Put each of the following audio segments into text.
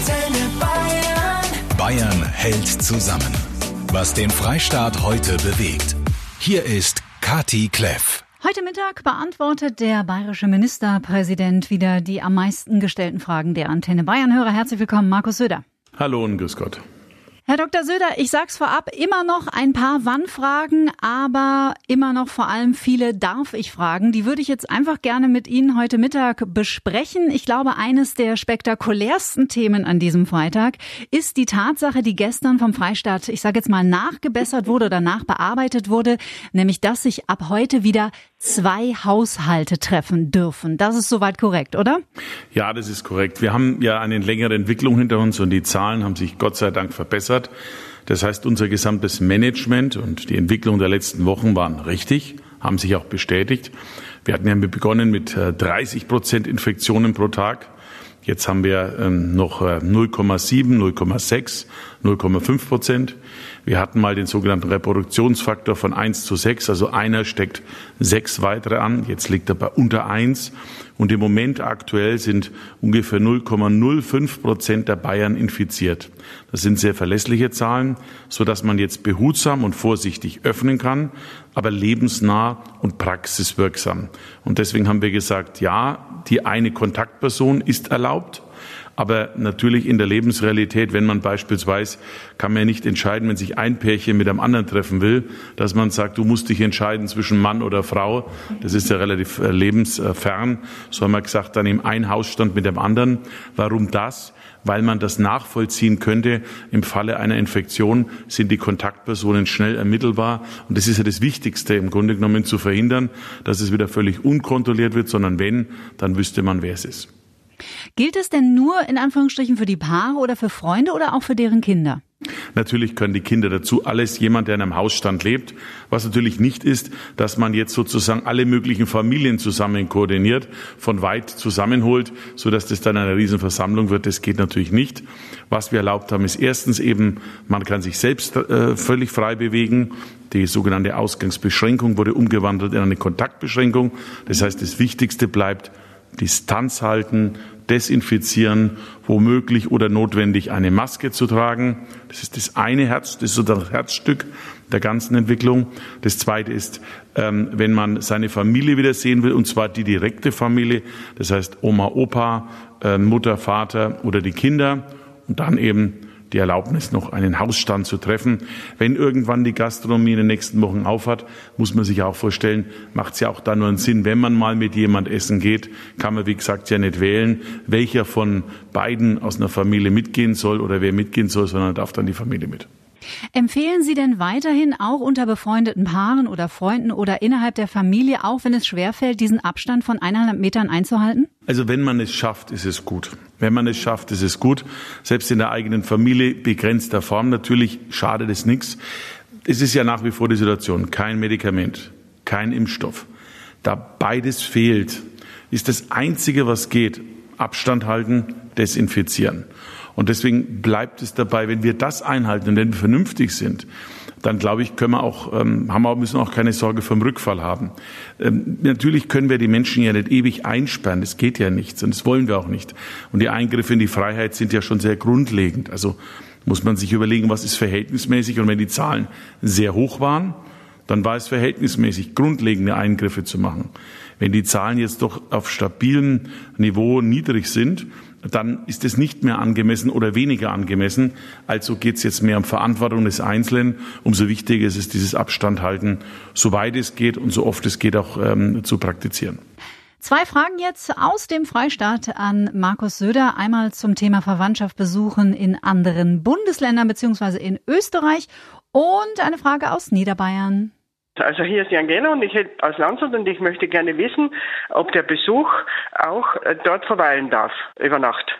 Antenne Bayern. Bayern hält zusammen. Was den Freistaat heute bewegt. Hier ist Kati Kleff. Heute Mittag beantwortet der bayerische Ministerpräsident wieder die am meisten gestellten Fragen der Antenne Bayern-Hörer. Herzlich willkommen, Markus Söder. Hallo und grüß Gott. Herr Dr. Söder, ich sag's vorab, immer noch ein paar Wann-Fragen, aber immer noch vor allem viele Darf-ich-Fragen. Die würde ich jetzt einfach gerne mit Ihnen heute Mittag besprechen. Ich glaube, eines der spektakulärsten Themen an diesem Freitag ist die Tatsache, die gestern vom Freistaat, ich sage jetzt mal, nachgebessert wurde oder nachbearbeitet wurde, nämlich dass sich ab heute wieder zwei Haushalte treffen dürfen. Das ist soweit korrekt, oder? Ja, das ist korrekt. Wir haben ja eine längere Entwicklung hinter uns und die Zahlen haben sich Gott sei Dank verbessert. Das heißt, unser gesamtes Management und die Entwicklung der letzten Wochen waren richtig, haben sich auch bestätigt. Wir hatten ja begonnen mit 30 äh, Prozent Infektionen pro Tag. Jetzt haben wir ähm, noch 0,7, 0,6, 0,5 Prozent. Wir hatten mal den sogenannten Reproduktionsfaktor von 1 zu 6, also einer steckt sechs weitere an. Jetzt liegt er bei unter 1. Und im Moment aktuell sind ungefähr 0,05 Prozent der Bayern infiziert. Das sind sehr verlässliche Zahlen, so dass man jetzt behutsam und vorsichtig öffnen kann, aber lebensnah und praxiswirksam. Und deswegen haben wir gesagt, ja, die eine Kontaktperson ist erlaubt. Aber natürlich in der Lebensrealität, wenn man beispielsweise, kann man ja nicht entscheiden, wenn sich ein Pärchen mit einem anderen treffen will, dass man sagt, du musst dich entscheiden zwischen Mann oder Frau. Das ist ja relativ äh, lebensfern. So haben wir gesagt, dann im einen Hausstand mit dem anderen. Warum das? Weil man das nachvollziehen könnte. Im Falle einer Infektion sind die Kontaktpersonen schnell ermittelbar. Und das ist ja das Wichtigste im Grunde genommen zu verhindern, dass es wieder völlig unkontrolliert wird, sondern wenn, dann wüsste man, wer es ist. Gilt es denn nur in Anführungsstrichen für die Paare oder für Freunde oder auch für deren Kinder? Natürlich können die Kinder dazu alles, jemand, der in einem Hausstand lebt. Was natürlich nicht ist, dass man jetzt sozusagen alle möglichen Familien zusammen koordiniert, von weit zusammenholt, so dass das dann eine Riesenversammlung wird. Das geht natürlich nicht. Was wir erlaubt haben, ist erstens eben, man kann sich selbst äh, völlig frei bewegen. Die sogenannte Ausgangsbeschränkung wurde umgewandelt in eine Kontaktbeschränkung. Das heißt, das Wichtigste bleibt, Distanz halten, desinfizieren, womöglich oder notwendig eine Maske zu tragen. Das ist das eine Herz, das ist so das Herzstück der ganzen Entwicklung. Das zweite ist, ähm, wenn man seine Familie wieder sehen will, und zwar die direkte Familie, das heißt Oma, Opa, äh, Mutter, Vater oder die Kinder und dann eben die Erlaubnis, noch einen Hausstand zu treffen. Wenn irgendwann die Gastronomie in den nächsten Wochen aufhat, muss man sich auch vorstellen, macht es ja auch da nur einen Sinn, wenn man mal mit jemand essen geht, kann man, wie gesagt, ja nicht wählen, welcher von beiden aus einer Familie mitgehen soll oder wer mitgehen soll, sondern darf dann die Familie mit. Empfehlen Sie denn weiterhin auch unter befreundeten Paaren oder Freunden oder innerhalb der Familie, auch wenn es schwerfällt, diesen Abstand von eineinhalb Metern einzuhalten? Also wenn man es schafft, ist es gut. Wenn man es schafft, ist es gut. Selbst in der eigenen Familie begrenzter Form. Natürlich schadet es nichts. Es ist ja nach wie vor die Situation. Kein Medikament, kein Impfstoff. Da beides fehlt, ist das Einzige, was geht, Abstand halten, desinfizieren. Und deswegen bleibt es dabei, wenn wir das einhalten und wenn wir vernünftig sind, dann glaube ich, können wir auch, ähm, haben wir, müssen auch keine Sorge vom Rückfall haben. Ähm, natürlich können wir die Menschen ja nicht ewig einsperren. Das geht ja nicht. Und das wollen wir auch nicht. Und die Eingriffe in die Freiheit sind ja schon sehr grundlegend. Also muss man sich überlegen, was ist verhältnismäßig. Und wenn die Zahlen sehr hoch waren, dann war es verhältnismäßig, grundlegende Eingriffe zu machen. Wenn die Zahlen jetzt doch auf stabilem Niveau niedrig sind, dann ist es nicht mehr angemessen oder weniger angemessen. Also geht es jetzt mehr um Verantwortung des Einzelnen. Umso wichtiger ist es, dieses Abstand halten, soweit es geht und so oft es geht auch ähm, zu praktizieren. Zwei Fragen jetzt aus dem Freistaat an Markus Söder. Einmal zum Thema Verwandtschaft besuchen in anderen Bundesländern beziehungsweise in Österreich und eine Frage aus Niederbayern. Also hier ist Jan Genner und ich aus Landshut und ich möchte gerne wissen, ob der Besuch auch äh, dort verweilen darf über Nacht.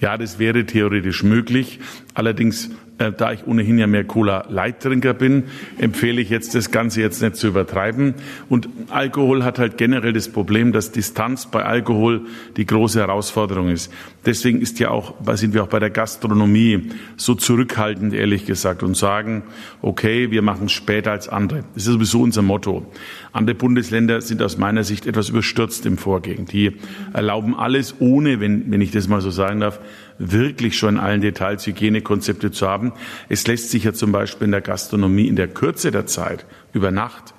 Ja, das wäre theoretisch möglich. Allerdings Äh, da ich ohnehin ja mehr Cola-Leittrinker bin, empfehle ich jetzt, das Ganze jetzt nicht zu übertreiben. Und Alkohol hat halt generell das Problem, dass Distanz bei Alkohol die große Herausforderung ist. Deswegen ist ja auch, sind wir auch bei der Gastronomie so zurückhaltend, ehrlich gesagt, und sagen, okay, wir machen es später als andere. Das ist sowieso unser Motto. Andere Bundesländer sind aus meiner Sicht etwas überstürzt im Vorgehen. Die erlauben alles ohne, wenn, wenn ich das mal so sagen darf, wirklich schon allen Details Hygienekonzepte zu haben. Es lässt sich ja zum Beispiel in der Gastronomie in der Kürze der Zeit über Nacht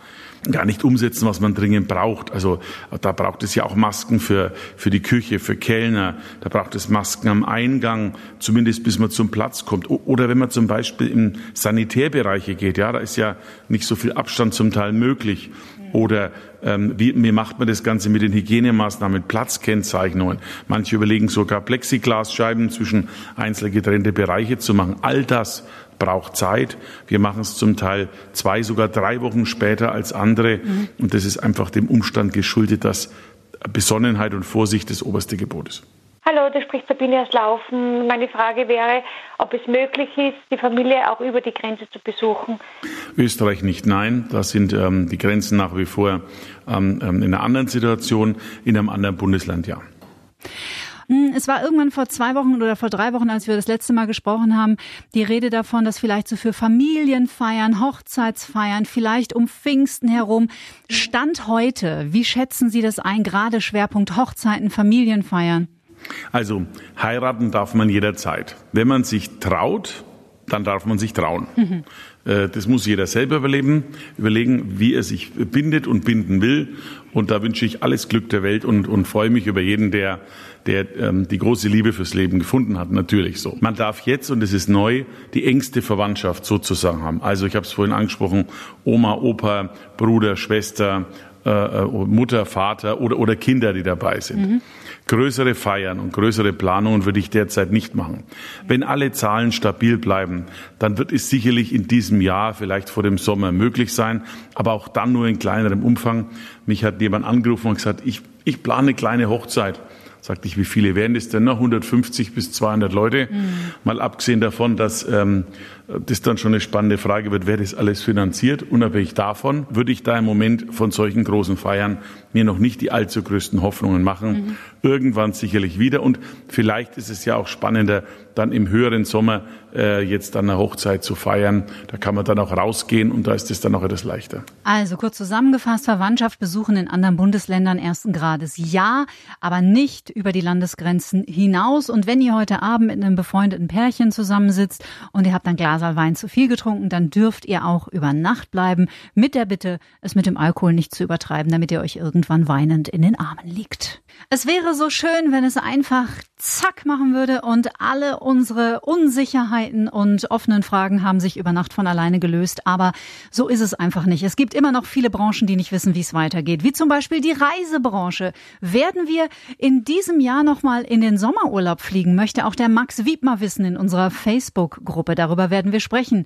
gar nicht umsetzen, was man dringend braucht. Also da braucht es ja auch Masken für, für die Küche, für Kellner. Da braucht es Masken am Eingang, zumindest bis man zum Platz kommt. Oder wenn man zum Beispiel in Sanitärbereiche geht, ja, da ist ja nicht so viel Abstand zum Teil möglich. Oder ähm, wie, wie macht man das Ganze mit den Hygienemaßnahmen, Platzkennzeichnungen? Manche überlegen sogar Plexiglasscheiben zwischen einzelne getrennte Bereiche zu machen. All das braucht Zeit. Wir machen es zum Teil zwei, sogar drei Wochen später als andere. Mhm. Und das ist einfach dem Umstand geschuldet, dass Besonnenheit und Vorsicht das oberste Gebot ist. Hallo, da spricht Sabine aus Laufen. Meine Frage wäre, ob es möglich ist, die Familie auch über die Grenze zu besuchen. Österreich nicht, nein. Da sind ähm, die Grenzen nach wie vor ähm, ähm in einer anderen Situation, in einem anderen Bundesland, ja. Hm, es war irgendwann vor zwei Wochen oder vor drei Wochen, als wir das letzte Mal gesprochen haben, die Rede davon, dass vielleicht so für Familienfeiern, Hochzeitsfeiern, vielleicht um Pfingsten herum, Stand heute, wie schätzen Sie das ein, gerade Schwerpunkt Hochzeiten, Familienfeiern? Also heiraten darf man jederzeit. Wenn man sich traut, dann darf man sich trauen. Mhm. Das muss jeder selber überleben, überlegen, wie er sich bindet und binden will. Und da wünsche ich alles Glück der Welt und, und freue mich über jeden, der, der ähm, die große Liebe fürs Leben gefunden hat. Natürlich so. Man darf jetzt, und es ist neu, die engste Verwandtschaft sozusagen haben. Also ich habe es vorhin angesprochen, Oma, Opa, Bruder, Schwester, äh, äh Mutter, Vater oder, oder Kinder, die dabei sind. Mhm. Größere Feiern und größere Planungen würde ich derzeit nicht machen. Wenn alle Zahlen stabil bleiben, dann wird es sicherlich in diesem Jahr, vielleicht vor dem Sommer möglich sein, aber auch dann nur in kleinerem Umfang. Mich hat jemand angerufen und gesagt, ich, ich plane eine kleine Hochzeit. Sagte ich, wie viele wären das denn noch? 150 bis 200 Leute. Mhm. Mal abgesehen davon, dass ähm, das dann schon eine spannende Frage wird, wer das alles finanziert. Unabhängig davon würde ich da im Moment von solchen großen Feiern mir noch nicht die allzu größten Hoffnungen machen. Mhm. Irgendwann sicherlich wieder. Und vielleicht ist es ja auch spannender, dann im höheren Sommer äh, jetzt an der Hochzeit zu feiern. Da kann man dann auch rausgehen und da ist es dann auch etwas leichter. Also kurz zusammengefasst, Verwandtschaft besuchen in anderen Bundesländern ersten Grades ja, aber nicht über die Landesgrenzen hinaus. Und wenn ihr heute Abend mit einem befreundeten Pärchen zusammensitzt und ihr habt dann Glaser Wein zu viel getrunken, dann dürft ihr auch über Nacht bleiben, mit der Bitte, es mit dem Alkohol nicht zu übertreiben, damit ihr euch irgendwann weinend in den Armen liegt. Es wäre so schön, wenn es einfach zack machen würde und alle unsere Unsicherheiten und offenen Fragen haben sich über Nacht von alleine gelöst. Aber so ist es einfach nicht. Es gibt immer noch viele Branchen, die nicht wissen, wie es weitergeht. Wie zum Beispiel die Reisebranche. Werden wir in diesem Jahr nochmal in den Sommerurlaub fliegen, möchte auch der Max Wiedmer wissen in unserer Facebook-Gruppe. Darüber werden wir sprechen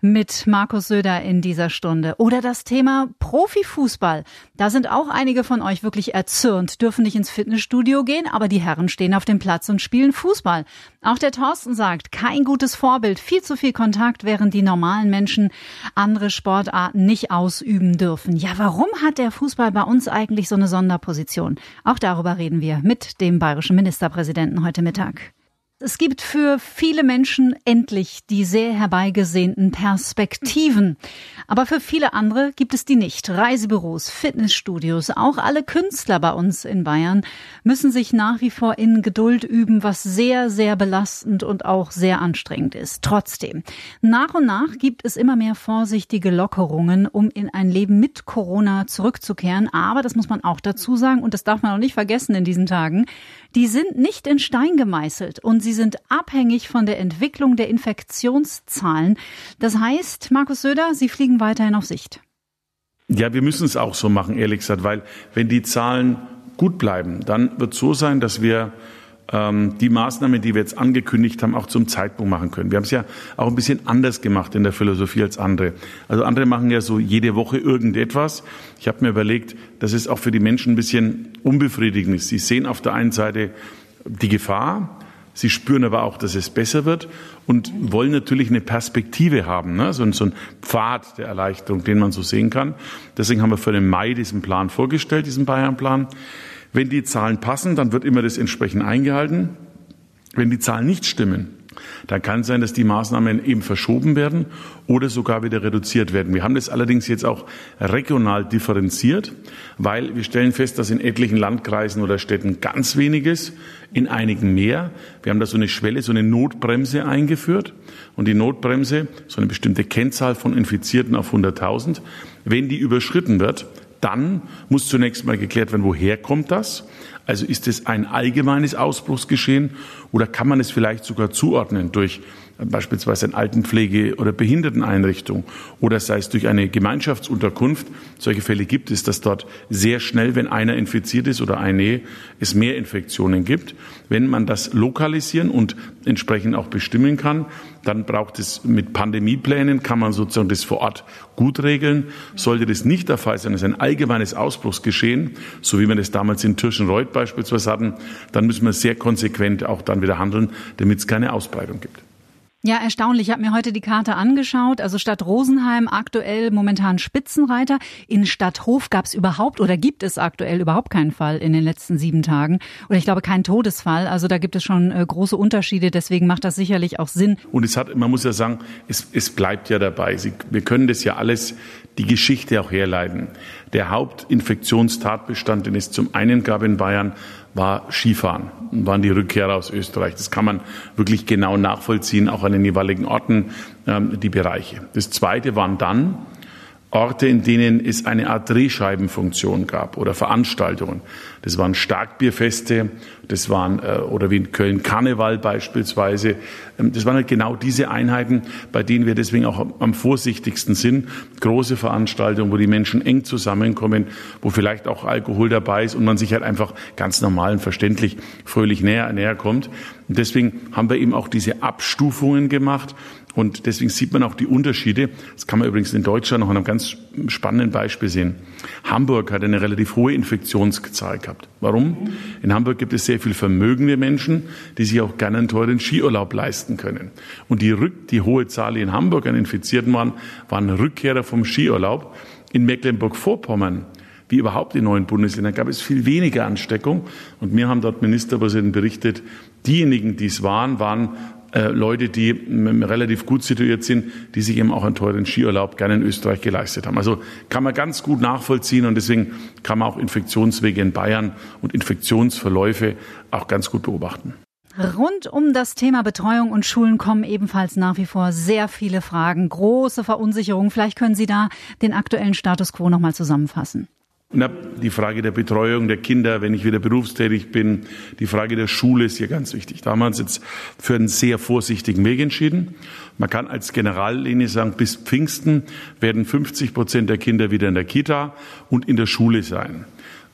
mit Markus Söder in dieser Stunde. Oder das Thema Profifußball. Da sind auch einige von euch wirklich erzürnt, dürfen nicht ins Fitnessstudio gehen, aber die Herren stehen auf dem Platz und spielen Fußball. Auch der Thorsten sagt, kein gutes Vorbild, viel zu viel Kontakt, während die normalen Menschen andere Sportarten nicht ausüben dürfen. Ja, warum hat der Fußball bei uns eigentlich so eine Sonderposition? Auch darüber reden wir mit dem bayerischen Ministerpräsidenten heute Mittag. Es gibt für viele Menschen endlich die sehr herbeigesehnten Perspektiven. Aber für viele andere gibt es die nicht. Reisebüros, Fitnessstudios, auch alle Künstler bei uns in Bayern müssen sich nach wie vor in Geduld üben, was sehr, sehr belastend und auch sehr anstrengend ist. Trotzdem, nach und nach gibt es immer mehr vorsichtige Lockerungen, um in ein Leben mit Corona zurückzukehren. Aber das muss man auch dazu sagen, und das darf man auch nicht vergessen in diesen Tagen, die sind nicht in Stein gemeißelt und sie sind abhängig von der Entwicklung der Infektionszahlen. Das heißt, Markus Söder, Sie fliegen weiterhin auf Sicht. Ja, wir müssen es auch so machen, ehrlich gesagt, weil wenn die Zahlen gut bleiben, dann wird so sein, dass wir ähm, die Maßnahmen, die wir jetzt angekündigt haben, auch zum Zeitpunkt machen können. Wir haben es ja auch ein bisschen anders gemacht in der Philosophie als andere. Also andere machen ja so jede Woche irgendetwas. Ich habe mir überlegt, dass es auch für die Menschen ein bisschen unbefriedigend ist. Sie sehen auf der einen Seite die Gefahr, Sie spüren aber auch, dass es besser wird und wollen natürlich eine Perspektive haben, ne? so, so ein Pfad der Erleichterung, den man so sehen kann. Deswegen haben wir für den Mai diesen Plan vorgestellt, diesen Bayern-Plan. Wenn die Zahlen passen, dann wird immer das entsprechend eingehalten. Wenn die Zahlen nicht stimmen, dann kann sein, dass die Maßnahmen eben verschoben werden oder sogar wieder reduziert werden. Wir haben das allerdings jetzt auch regional differenziert, weil wir stellen fest, dass in etlichen Landkreisen oder Städten ganz weniges, in einigen mehr. Wir haben da so eine Schwelle, so eine Notbremse eingeführt. Und die Notbremse, so eine bestimmte Kennzahl von Infizierten auf 100.000, wenn die überschritten wird, dann muss zunächst mal geklärt werden, woher kommt das? Also ist es ein allgemeines Ausbruchsgeschehen oder kann man es vielleicht sogar zuordnen durch beispielsweise eine Altenpflege- oder Behinderteneinrichtung oder sei es durch eine Gemeinschaftsunterkunft. Solche Fälle gibt es, dass dort sehr schnell, wenn einer infiziert ist oder eine, es mehr Infektionen gibt. Wenn man das lokalisieren und entsprechend auch bestimmen kann, dann braucht es mit Pandemieplänen, kann man sozusagen das vor Ort gut regeln. Sollte das nicht der Fall sein, es ist ein allgemeines Ausbruchsgeschehen, so wie wir das damals in Tirschenreuth beispielsweise hatten, dann müssen wir sehr konsequent auch dann wieder handeln, damit es keine Ausbreitung gibt. Ja, erstaunlich. Ich habe mir heute die Karte angeschaut. Also Stadt Rosenheim aktuell momentan Spitzenreiter. In Stadthof gab es überhaupt oder gibt es aktuell überhaupt keinen Fall in den letzten sieben Tagen. Oder ich glaube keinen Todesfall. Also da gibt es schon äh, große Unterschiede. Deswegen macht das sicherlich auch Sinn. Und es hat, man muss ja sagen, es, es bleibt ja dabei. Sie, wir können das ja alles, die Geschichte auch herleiten. Der Hauptinfektionstatbestand, den es zum einen gab in Bayern, war Skifahren, waren die Rückkehrer aus Österreich. Das kann man wirklich genau nachvollziehen, auch an den jeweiligen Orten, ähm, die Bereiche. Das Zweite waren dann Orte, in denen es eine Art Drehscheibenfunktion gab oder Veranstaltungen. Das waren Starkbierfeste, das waren, äh, oder wie in Köln Karneval beispielsweise. Ähm, das waren halt genau diese Einheiten, bei denen wir deswegen auch am vorsichtigsten sind. Große Veranstaltungen, wo die Menschen eng zusammenkommen, wo vielleicht auch Alkohol dabei ist und man sich halt einfach ganz normal und verständlich fröhlich näher, näher kommt. Und deswegen haben wir eben auch diese Abstufungen gemacht und deswegen sieht man auch die Unterschiede. Das kann man übrigens in Deutschland noch an einem ganz spannenden Beispiel sehen. Hamburg hat eine relativ hohe Infektionszahl gehabt. Warum? In Hamburg gibt es sehr viel vermögende Menschen, die sich auch gerne einen teuren Skiurlaub leisten können. Und die, Rück die hohe Zahl, in Hamburg an Infizierten waren, waren Rückkehrer vom Skiurlaub. In Mecklenburg-Vorpommern wie überhaupt in neuen Bundesländern gab es viel weniger Ansteckung. Und mir haben dort Ministerpräsidenten berichtet, diejenigen, die es waren, waren äh, Leute, die relativ gut situiert sind, die sich eben auch einen teuren Skiurlaub gerne in Österreich geleistet haben. Also kann man ganz gut nachvollziehen und deswegen kann man auch Infektionswege in Bayern und Infektionsverläufe auch ganz gut beobachten. Rund um das Thema Betreuung und Schulen kommen ebenfalls nach wie vor sehr viele Fragen, große Verunsicherung. Vielleicht können Sie da den aktuellen Status quo nochmal zusammenfassen. Na, die Frage der Betreuung der Kinder, wenn ich wieder berufstätig bin, die Frage der Schule ist hier ganz wichtig. Da haben wir uns jetzt für einen sehr vorsichtigen Weg entschieden. Man kann als Generallinie sagen, bis Pfingsten werden 50 Prozent der Kinder wieder in der Kita und in der Schule sein.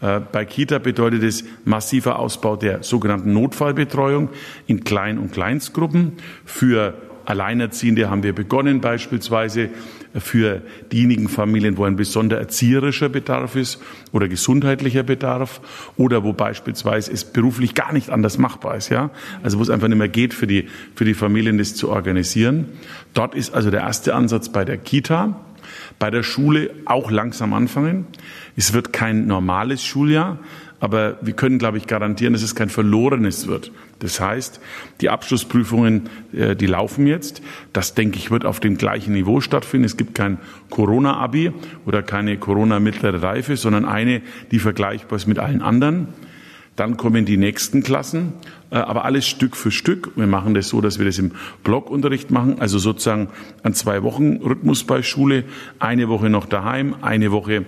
Äh, bei Kita bedeutet es massiver Ausbau der sogenannten Notfallbetreuung in Klein- und Kleinstgruppen. Für Alleinerziehende haben wir begonnen beispielsweise für diejenigen Familien, wo ein besonderer erzieherischer Bedarf ist oder gesundheitlicher Bedarf oder wo beispielsweise es beruflich gar nicht anders machbar ist, ja. Also wo es einfach nicht mehr geht für die, für die Familien, das zu organisieren. Dort ist also der erste Ansatz bei der Kita. Bei der Schule auch langsam anfangen. Es wird kein normales Schuljahr, aber wir können, glaube ich, garantieren, dass es kein verlorenes wird. Das heißt, die Abschlussprüfungen, äh, die laufen jetzt. Das, denke ich, wird auf dem gleichen Niveau stattfinden. Es gibt kein Corona-Abi oder keine Corona-mittlere Reife, sondern eine, die vergleichbar ist mit allen anderen. Dann kommen die nächsten Klassen, äh, aber alles Stück für Stück. Wir machen das so, dass wir das im Blockunterricht machen, also sozusagen an zwei Wochen Rhythmus bei Schule, eine Woche noch daheim, eine Woche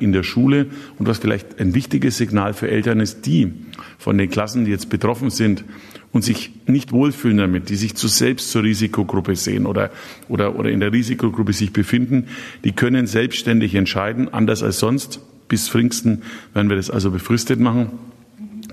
in der Schule. Und was vielleicht ein wichtiges Signal für Eltern ist, die von den Klassen, die jetzt betroffen sind und sich nicht wohlfühlen damit, die sich zu selbst zur Risikogruppe sehen oder, oder, oder in der Risikogruppe sich befinden, die können selbstständig entscheiden, anders als sonst. Bis Pfingsten werden wir das also befristet machen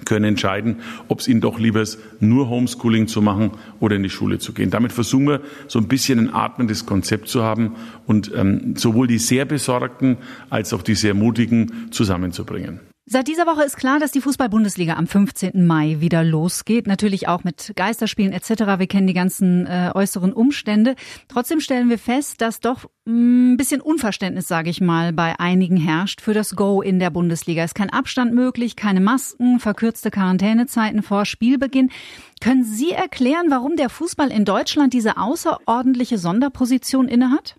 können entscheiden, ob es ihnen doch lieber ist, nur Homeschooling zu machen oder in die Schule zu gehen. Damit versuchen wir, so ein bisschen ein atmendes Konzept zu haben und ähm, sowohl die sehr Besorgten als auch die sehr Mutigen zusammenzubringen. Seit dieser Woche ist klar, dass die Fußball-Bundesliga am 15. Mai wieder losgeht. Natürlich auch mit Geisterspielen etc. Wir kennen die ganzen äh, äußeren Umstände. Trotzdem stellen wir fest, dass doch ein mm, bisschen Unverständnis, sage ich mal, bei einigen herrscht für das Go in der Bundesliga. Es ist kein Abstand möglich, keine Masken, verkürzte Quarantänezeiten vor Spielbeginn. Können Sie erklären, warum der Fußball in Deutschland diese außerordentliche Sonderposition innehat?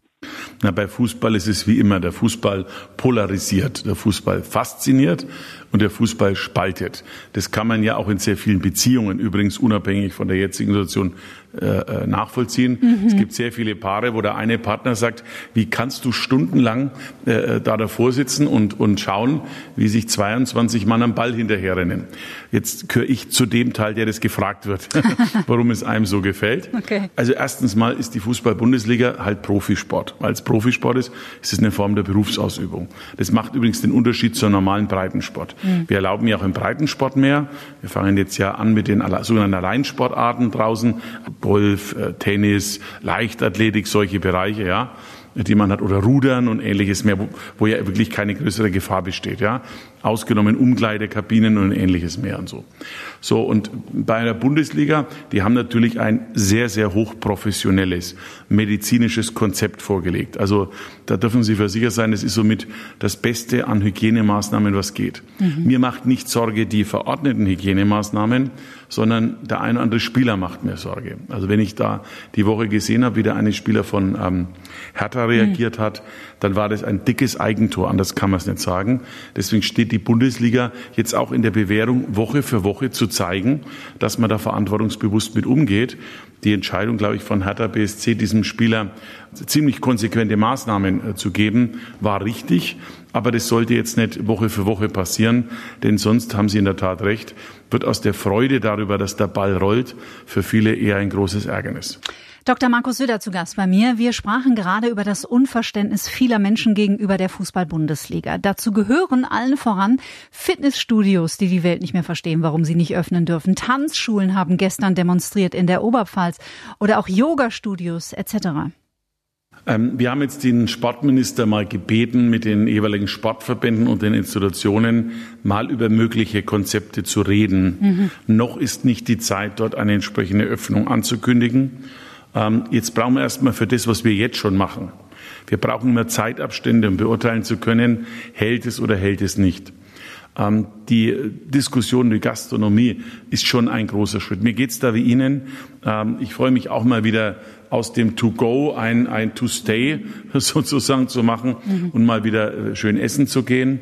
Na, bei Fußball ist es wie immer, der Fußball polarisiert, der Fußball fasziniert und der Fußball spaltet. Das kann man ja auch in sehr vielen Beziehungen, übrigens unabhängig von der jetzigen Situation, äh, äh, nachvollziehen. Mhm. Es gibt sehr viele Paare, wo der eine Partner sagt, wie kannst du stundenlang äh, äh da davor sitzen und, und schauen, wie sich 22 Mann am Ball hinterherrennen. Jetzt gehöre ich zu dem Teil, der das gefragt wird, warum es einem so gefällt. Okay. Also erstens mal ist die Fußball-Bundesliga halt Profisport. Weil es Profisport ist, ist es eine Form der Berufsausübung. Das macht übrigens den Unterschied zur normalen Breitensport. Mhm. Wir erlauben ja auch im Breitensport mehr. Wir fangen jetzt ja an mit den sogenannten Alleinsportarten draußen. Golf, äh, Tennis, Leichtathletik, solche Bereiche, ja die man hat, oder Rudern und ähnliches mehr, wo, wo ja wirklich keine größere Gefahr besteht, ja. Ausgenommen Umkleidekabinen und ähnliches mehr und so. So, und bei einer Bundesliga, die haben natürlich ein sehr, sehr hochprofessionelles medizinisches Konzept vorgelegt. Also, da dürfen Sie versichert sein, es ist somit das Beste an Hygienemaßnahmen, was geht. Mhm. Mir macht nicht Sorge die verordneten Hygienemaßnahmen, sondern der ein oder andere Spieler macht mir Sorge. Also wenn ich da die Woche gesehen habe, wie der eine Spieler von ähm, Hertha reagiert mhm. hat, dann war das ein dickes Eigentor, anders kann man es nicht sagen. Deswegen steht die Bundesliga jetzt auch in der Bewährung, Woche für Woche zu zeigen, dass man da verantwortungsbewusst mit umgeht. Die Entscheidung, glaube ich, von Hertha BSC, diesem Spieler ziemlich konsequente Maßnahmen äh, zu geben, war richtig. Aber das sollte jetzt nicht Woche für Woche passieren, denn sonst haben Sie in der Tat recht, wird aus der Freude darüber, dass der Ball rollt, für viele eher ein großes Ärgernis. Dr. Markus Söder zu Gast bei mir. Wir sprachen gerade über das Unverständnis vieler Menschen gegenüber der Fußball-Bundesliga. Dazu gehören allen voran Fitnessstudios, die die Welt nicht mehr verstehen, warum sie nicht öffnen dürfen. Tanzschulen haben gestern demonstriert in der Oberpfalz oder auch Yoga-Studios etc. Ähm, wir haben jetzt den Sportminister mal gebeten, mit den jeweiligen Sportverbänden und den Institutionen mal über mögliche Konzepte zu reden. Mhm. Noch ist nicht die Zeit, dort eine entsprechende Öffnung anzukündigen. Ähm, jetzt brauchen wir erstmal für das, was wir jetzt schon machen. Wir brauchen mehr Zeitabstände, um beurteilen zu können, hält es oder hält es nicht. Ähm, die Diskussion die Gastronomie ist schon ein großer Schritt. Mir geht es da wie Ihnen. Ähm, ich freue mich auch mal wieder aus dem To-Go ein, ein To-Stay sozusagen zu machen mhm. und mal wieder äh, schön essen zu gehen.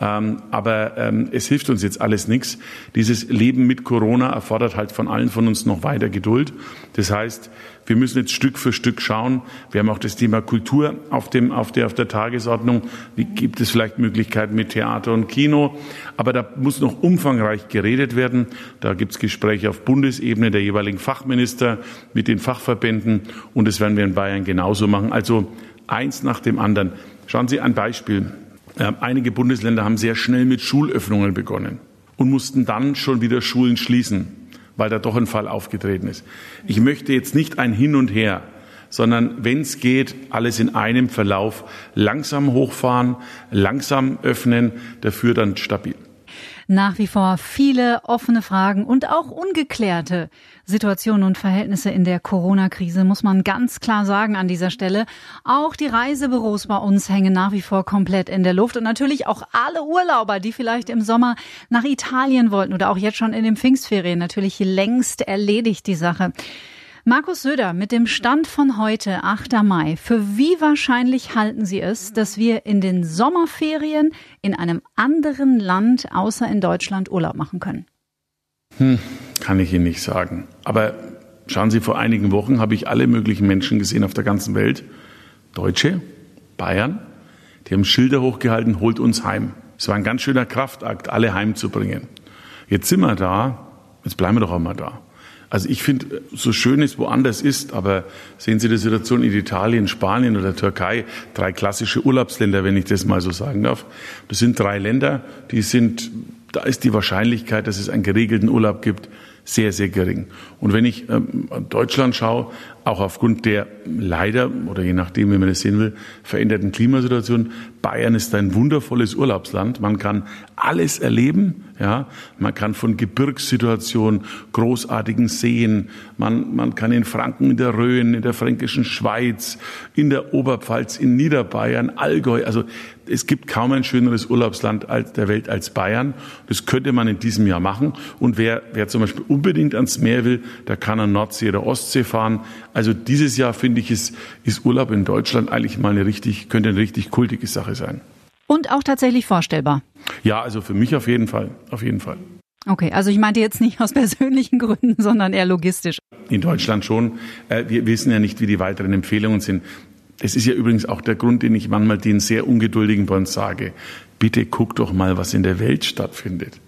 Ähm, aber ähm, es hilft uns jetzt alles nichts. Dieses Leben mit Corona erfordert halt von allen von uns noch weiter Geduld. Das heißt, wir müssen jetzt Stück für Stück schauen. Wir haben auch das Thema Kultur auf, dem, auf, der, auf der Tagesordnung. Wie gibt es vielleicht Möglichkeiten mit Theater und Kino? Aber da muss noch umfangreich geredet werden. Da gibt es Gespräche auf Bundesebene der jeweiligen Fachminister mit den Fachverbänden. Und das werden wir in Bayern genauso machen. Also eins nach dem anderen. Schauen Sie ein Beispiel. Äh, einige Bundesländer haben sehr schnell mit Schulöffnungen begonnen und mussten dann schon wieder Schulen schließen, weil da doch ein Fall aufgetreten ist. Ich möchte jetzt nicht ein Hin und Her, sondern wenn es geht, alles in einem Verlauf langsam hochfahren, langsam öffnen, dafür dann stabil nach wie vor viele offene Fragen und auch ungeklärte Situationen und Verhältnisse in der Corona-Krise, muss man ganz klar sagen an dieser Stelle. Auch die Reisebüros bei uns hängen nach wie vor komplett in der Luft und natürlich auch alle Urlauber, die vielleicht im Sommer nach Italien wollten oder auch jetzt schon in den Pfingstferien, natürlich längst erledigt die Sache. Markus Söder mit dem Stand von heute, 8. Mai. Für wie wahrscheinlich halten Sie es, dass wir in den Sommerferien in einem anderen Land außer in Deutschland Urlaub machen können? Hm, kann ich Ihnen nicht sagen. Aber schauen Sie, vor einigen Wochen habe ich alle möglichen Menschen gesehen auf der ganzen Welt. Deutsche, Bayern, die haben Schilder hochgehalten, holt uns heim. Es war ein ganz schöner Kraftakt, alle heimzubringen. Jetzt sind wir da, jetzt bleiben wir doch auch mal da. Also ich finde, so schön es woanders ist, aber sehen Sie die Situation in Italien, Spanien oder Türkei, drei klassische Urlaubsländer, wenn ich das mal so sagen darf. Das sind drei Länder, die sind, da ist die Wahrscheinlichkeit, dass es einen geregelten Urlaub gibt, sehr, sehr gering. Und wenn ich ähm, Deutschland schaue, auch aufgrund der leider oder je nachdem, wie man das sehen will, veränderten Klimasituation, Bayern ist ein wundervolles Urlaubsland. Man kann alles erleben, ja. Man kann von Gebirgssituationen, großartigen Seen, man, man kann in Franken, in der Rhön, in der fränkischen Schweiz, in der Oberpfalz, in Niederbayern, Allgäu, also es gibt kaum ein schöneres Urlaubsland der Welt als Bayern. Das könnte man in diesem Jahr machen. Und wer, wer zum Beispiel unbedingt ans Meer will, der kann an Nordsee oder Ostsee fahren. Also dieses Jahr finde ich, ist, ist Urlaub in Deutschland eigentlich mal eine richtig, könnte eine richtig kultige Sache sein. Und auch tatsächlich vorstellbar. Ja, also für mich auf jeden Fall, auf jeden Fall. Okay, also ich meinte jetzt nicht aus persönlichen Gründen, sondern eher logistisch. In Deutschland schon. Äh, wir wissen ja nicht, wie die weiteren Empfehlungen sind. Das ist ja übrigens auch der Grund, den ich manchmal den sehr ungeduldigen bei uns sage. Bitte guck doch mal, was in der Welt stattfindet.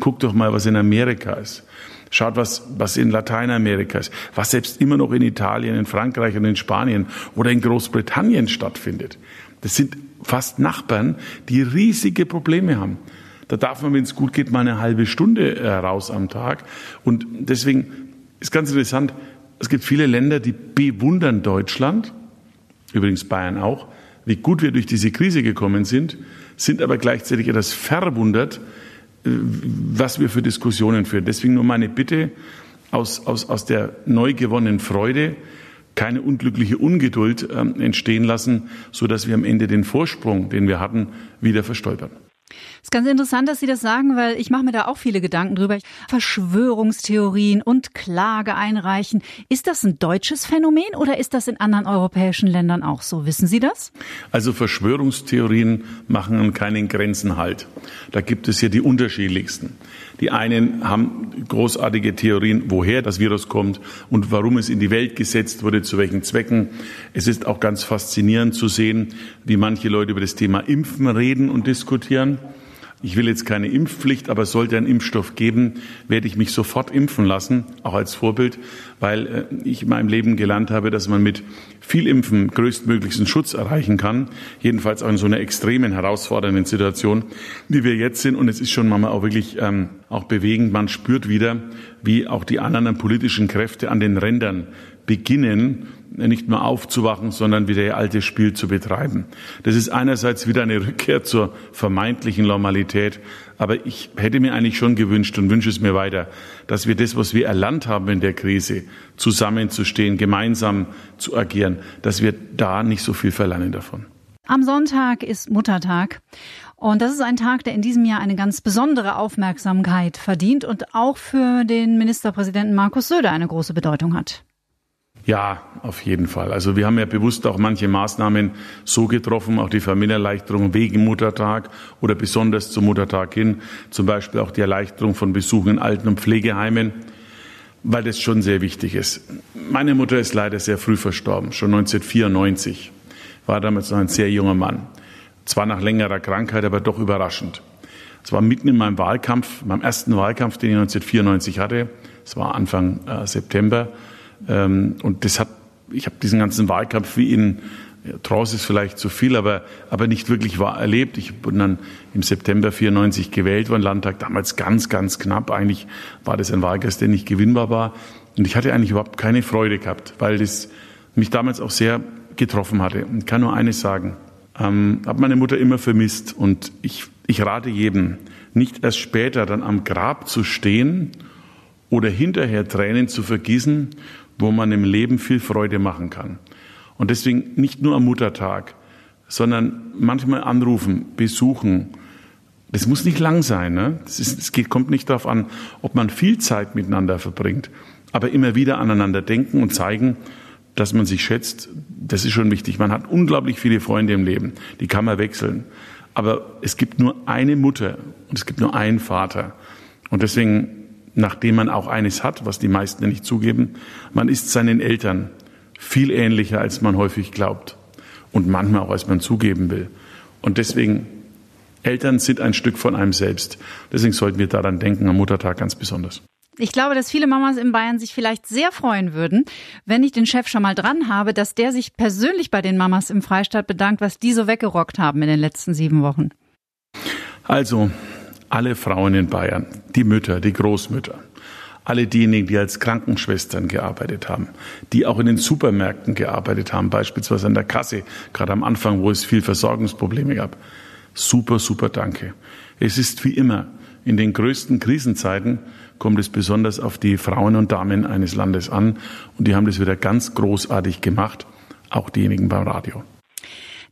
Guck doch mal, was in Amerika ist. Schaut, was, was in Lateinamerika ist, was selbst immer noch in Italien, in Frankreich und in Spanien oder in Großbritannien stattfindet. Das sind fast Nachbarn, die riesige Probleme haben. Da darf man, wenn es gut geht, mal eine halbe Stunde äh, raus am Tag. Und deswegen ist ganz interessant, es gibt viele Länder, die bewundern Deutschland, übrigens Bayern auch, wie gut wir durch diese Krise gekommen sind, sind aber gleichzeitig etwas verwundert, äh, was wir für Diskussionen führen. Deswegen nur meine Bitte aus, aus, aus der neu gewonnenen Freude, keine unglückliche Ungeduld äh, entstehen lassen, so dass wir am Ende den Vorsprung, den wir hatten, wieder verstolpern. Es ist ganz interessant, dass Sie das sagen, weil ich mache mir da auch viele Gedanken drüber. Verschwörungstheorien und Klage einreichen. Ist das ein deutsches Phänomen oder ist das in anderen europäischen Ländern auch so? Wissen Sie das? Also Verschwörungstheorien machen an keinen Grenzen halt. Da gibt es hier die unterschiedlichsten. Die einen haben großartige Theorien, woher das Virus kommt und warum es in die Welt gesetzt wurde, zu welchen Zwecken. Es ist auch ganz faszinierend zu sehen, wie manche Leute über das Thema Impfen reden und diskutieren. Ich will jetzt keine Impfpflicht, aber sollte ein Impfstoff geben, werde ich mich sofort impfen lassen, auch als Vorbild, weil äh, ich in meinem Leben gelernt habe, dass man mit viel Impfen größtmöglichsten Schutz erreichen kann. Jedenfalls auch in so einer extremen, herausfordernden Situation, wie wir jetzt sind. Und es ist schon manchmal auch wirklich ähm, auch bewegend. Man spürt wieder, wie auch die anderen politischen Kräfte an den Rändern beginnen, nicht nur aufzuwachen, sondern wieder ihr altes Spiel zu betreiben. Das ist einerseits wieder eine Rückkehr zur vermeintlichen Normalität, aber ich hätte mir eigentlich schon gewünscht und wünsche es mir weiter, dass wir das, was wir erlernt haben in der Krise, zusammenzustehen, gemeinsam zu agieren, dass wir da nicht so viel verlangen davon. Am Sonntag ist Muttertag. Und das ist ein Tag, der in diesem Jahr eine ganz besondere Aufmerksamkeit verdient und auch für den Ministerpräsidenten Markus Söder eine große Bedeutung hat. Ja, auf jeden Fall. Also wir haben ja bewusst auch manche Maßnahmen so getroffen, auch die Familienerleichterung wegen Muttertag oder besonders zum Muttertag hin, zum Beispiel auch die Erleichterung von Besuchen in Alten- und Pflegeheimen, weil das schon sehr wichtig ist. Meine Mutter ist leider sehr früh verstorben, schon 1994, war damals noch ein sehr junger Mann. Zwar nach längerer Krankheit, aber doch überraschend. Es war mitten in meinem Wahlkampf, meinem ersten Wahlkampf, den ich 1994 hatte. Es war Anfang äh, September. Ähm, und das hat, ich habe diesen ganzen Wahlkampf wie in ja, Trance ist vielleicht zu viel, aber, aber nicht wirklich war erlebt. Ich bin dann im September 94 gewählt worden, Landtag, damals ganz, ganz knapp. Eigentlich war das ein Wahlkreis, der nicht gewinnbar war. Und ich hatte eigentlich überhaupt keine Freude gehabt, weil das mich damals auch sehr getroffen hatte. Und kann nur eines sagen. Ähm, habe meine Mutter immer vermisst und ich, ich rate jedem, nicht erst später dann am Grab zu stehen oder hinterher Tränen zu vergießen, wo man im Leben viel Freude machen kann. Und deswegen nicht nur am Muttertag, sondern manchmal anrufen, besuchen. Das muss nicht lang sein. Ne? Es geht, kommt nicht darauf an, ob man viel Zeit miteinander verbringt, aber immer wieder aneinander denken und zeigen, dass man sich schätzt. Das ist schon wichtig. Man hat unglaublich viele Freunde im Leben, die kann man wechseln. Aber es gibt nur eine Mutter und es gibt nur einen Vater. Und deswegen nachdem man auch eines hat, was die meisten nicht zugeben, man ist seinen Eltern viel ähnlicher, als man häufig glaubt und manchmal auch, als man zugeben will. Und deswegen, Eltern sind ein Stück von einem selbst. Deswegen sollten wir daran denken, am Muttertag ganz besonders. Ich glaube, dass viele Mamas in Bayern sich vielleicht sehr freuen würden, wenn ich den Chef schon mal dran habe, dass der sich persönlich bei den Mamas im Freistaat bedankt, was die so weggerockt haben in den letzten sieben Wochen. Also, alle Frauen in Bayern, die Mütter, die Großmütter, alle diejenigen, die als Krankenschwestern gearbeitet haben, die auch in den Supermärkten gearbeitet haben, beispielsweise an der Kasse, gerade am Anfang, wo es viel Versorgungsprobleme gab. Super, super Danke. Es ist wie immer, in den größten Krisenzeiten kommt es besonders auf die Frauen und Damen eines Landes an und die haben das wieder ganz großartig gemacht, auch diejenigen beim Radio.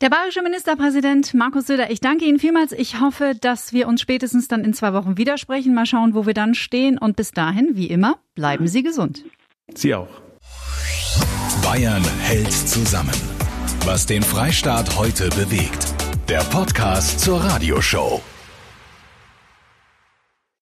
Der bayerische Ministerpräsident Markus Söder, ich danke Ihnen vielmals. Ich hoffe, dass wir uns spätestens dann in zwei Wochen widersprechen. Mal schauen, wo wir dann stehen. Und bis dahin, wie immer, bleiben Sie gesund. Sie auch. Bayern hält zusammen. Was den Freistaat heute bewegt. Der Podcast zur Radioshow.